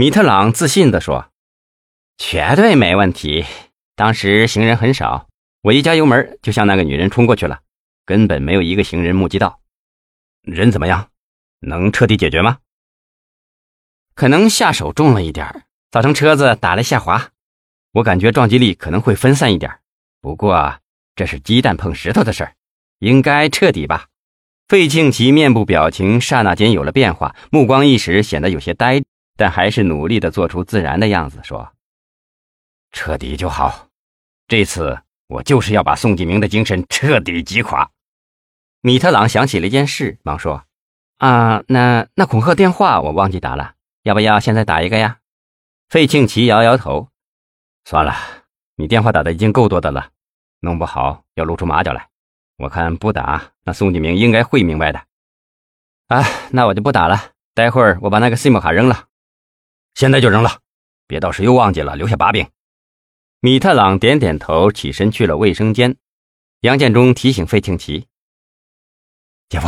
米特朗自信地说：“绝对没问题。当时行人很少，我一加油门，就向那个女人冲过去了，根本没有一个行人目击到。人怎么样？能彻底解决吗？可能下手重了一点造成车子打了下滑。我感觉撞击力可能会分散一点，不过这是鸡蛋碰石头的事儿，应该彻底吧。”费庆奇面部表情刹那间有了变化，目光一时显得有些呆，但还是努力的做出自然的样子，说：“彻底就好，这次我就是要把宋继明的精神彻底击垮。”米特朗想起了一件事，忙说：“啊，那那恐吓电话我忘记打了，要不要现在打一个呀？”费庆奇摇摇头：“算了，你电话打的已经够多的了，弄不好要露出马脚来。”我看不打，那宋继明应该会明白的。啊，那我就不打了。待会儿我把那个 SIM 卡扔了，现在就扔了，别到时又忘记了，留下把柄。米特朗点点头，起身去了卫生间。杨建中提醒费庆奇：“姐夫，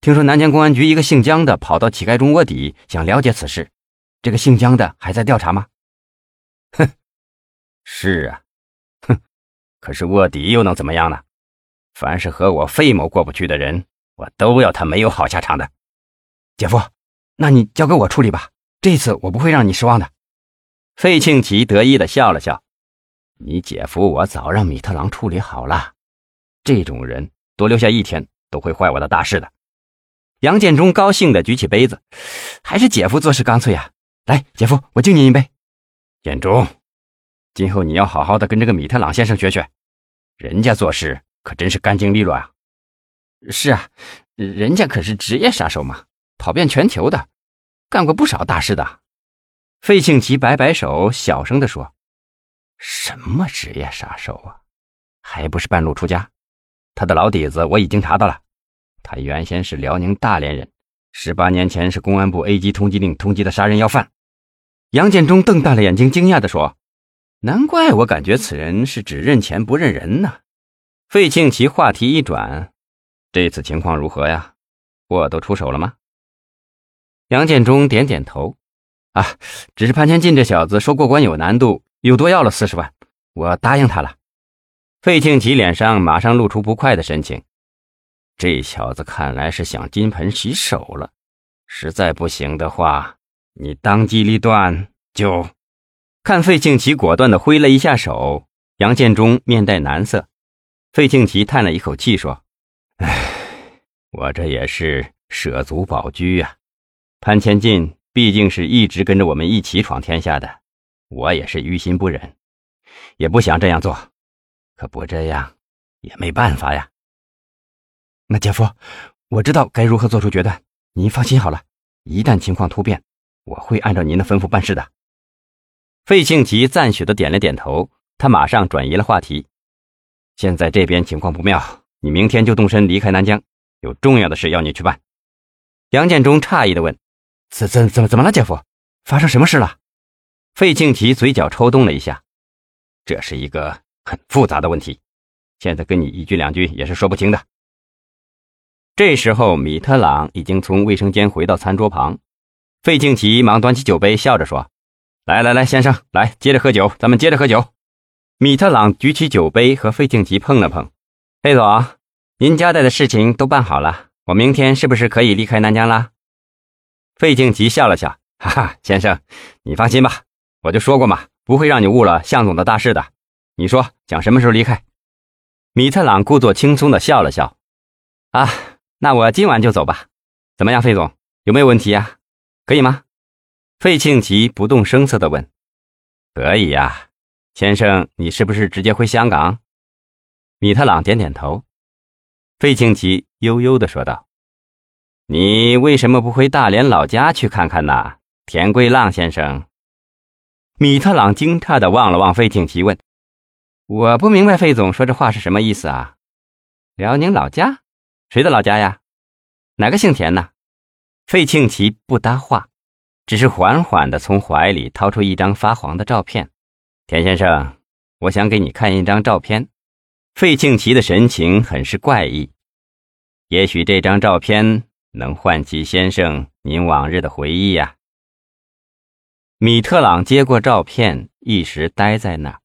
听说南江公安局一个姓江的跑到乞丐中卧底，想了解此事。这个姓江的还在调查吗？”“哼，是啊，哼，可是卧底又能怎么样呢？”凡是和我费某过不去的人，我都要他没有好下场的。姐夫，那你交给我处理吧，这次我不会让你失望的。费庆奇得意的笑了笑：“你姐夫我早让米特朗处理好了，这种人多留下一天都会坏我的大事的。”杨建中高兴的举起杯子：“还是姐夫做事干脆呀！来，姐夫，我敬您一杯。”建中，今后你要好好的跟这个米特朗先生学学，人家做事。可真是干净利落啊！是啊，人家可是职业杀手嘛，跑遍全球的，干过不少大事的。费庆奇摆摆手，小声地说：“什么职业杀手啊？还不是半路出家？他的老底子我已经查到了，他原先是辽宁大连人，十八年前是公安部 A 级通缉令通缉的杀人要犯。”杨建忠瞪大了眼睛，惊讶地说：“难怪我感觉此人是只认钱不认人呢。”费庆奇话题一转：“这次情况如何呀？我都出手了吗？”杨建忠点点头：“啊，只是潘千进这小子说过关有难度，又多要了四十万，我答应他了。”费庆奇脸上马上露出不快的神情：“这小子看来是想金盆洗手了，实在不行的话，你当机立断就……”看费庆奇果断的挥了一下手，杨建忠面带难色。费庆奇叹了一口气说：“唉，我这也是舍卒保车呀。潘千进毕竟是一直跟着我们一起闯天下的，我也是于心不忍，也不想这样做，可不这样也没办法呀。那姐夫，我知道该如何做出决断，您放心好了。一旦情况突变，我会按照您的吩咐办事的。”费庆奇赞许的点了点头，他马上转移了话题。现在这边情况不妙，你明天就动身离开南疆，有重要的事要你去办。杨建中诧异的问：“怎怎怎么怎么了，姐夫？发生什么事了？”费庆奇嘴角抽动了一下：“这是一个很复杂的问题，现在跟你一句两句也是说不清的。”这时候，米特朗已经从卫生间回到餐桌旁，费庆奇忙端起酒杯，笑着说：“来来来，先生，来接着喝酒，咱们接着喝酒。”米特朗举起酒杯和费庆奇碰了碰，费总，您交代的事情都办好了，我明天是不是可以离开南疆啦？费庆吉笑了笑，哈哈，先生，你放心吧，我就说过嘛，不会让你误了向总的大事的。你说想什么时候离开？米特朗故作轻松的笑了笑，啊，那我今晚就走吧。怎么样，费总，有没有问题呀？可以吗？费庆吉不动声色的问。可以呀。先生，你是不是直接回香港？米特朗点点头。费庆吉悠悠的说道：“你为什么不回大连老家去看看呢？”田桂浪先生。米特朗惊诧的望了望费庆奇，问：“我不明白费总说这话是什么意思啊？”辽宁老家？谁的老家呀？哪个姓田呢？费庆奇不搭话，只是缓缓的从怀里掏出一张发黄的照片。田先生，我想给你看一张照片。费庆奇的神情很是怪异。也许这张照片能唤起先生您往日的回忆呀。米特朗接过照片，一时呆在那儿。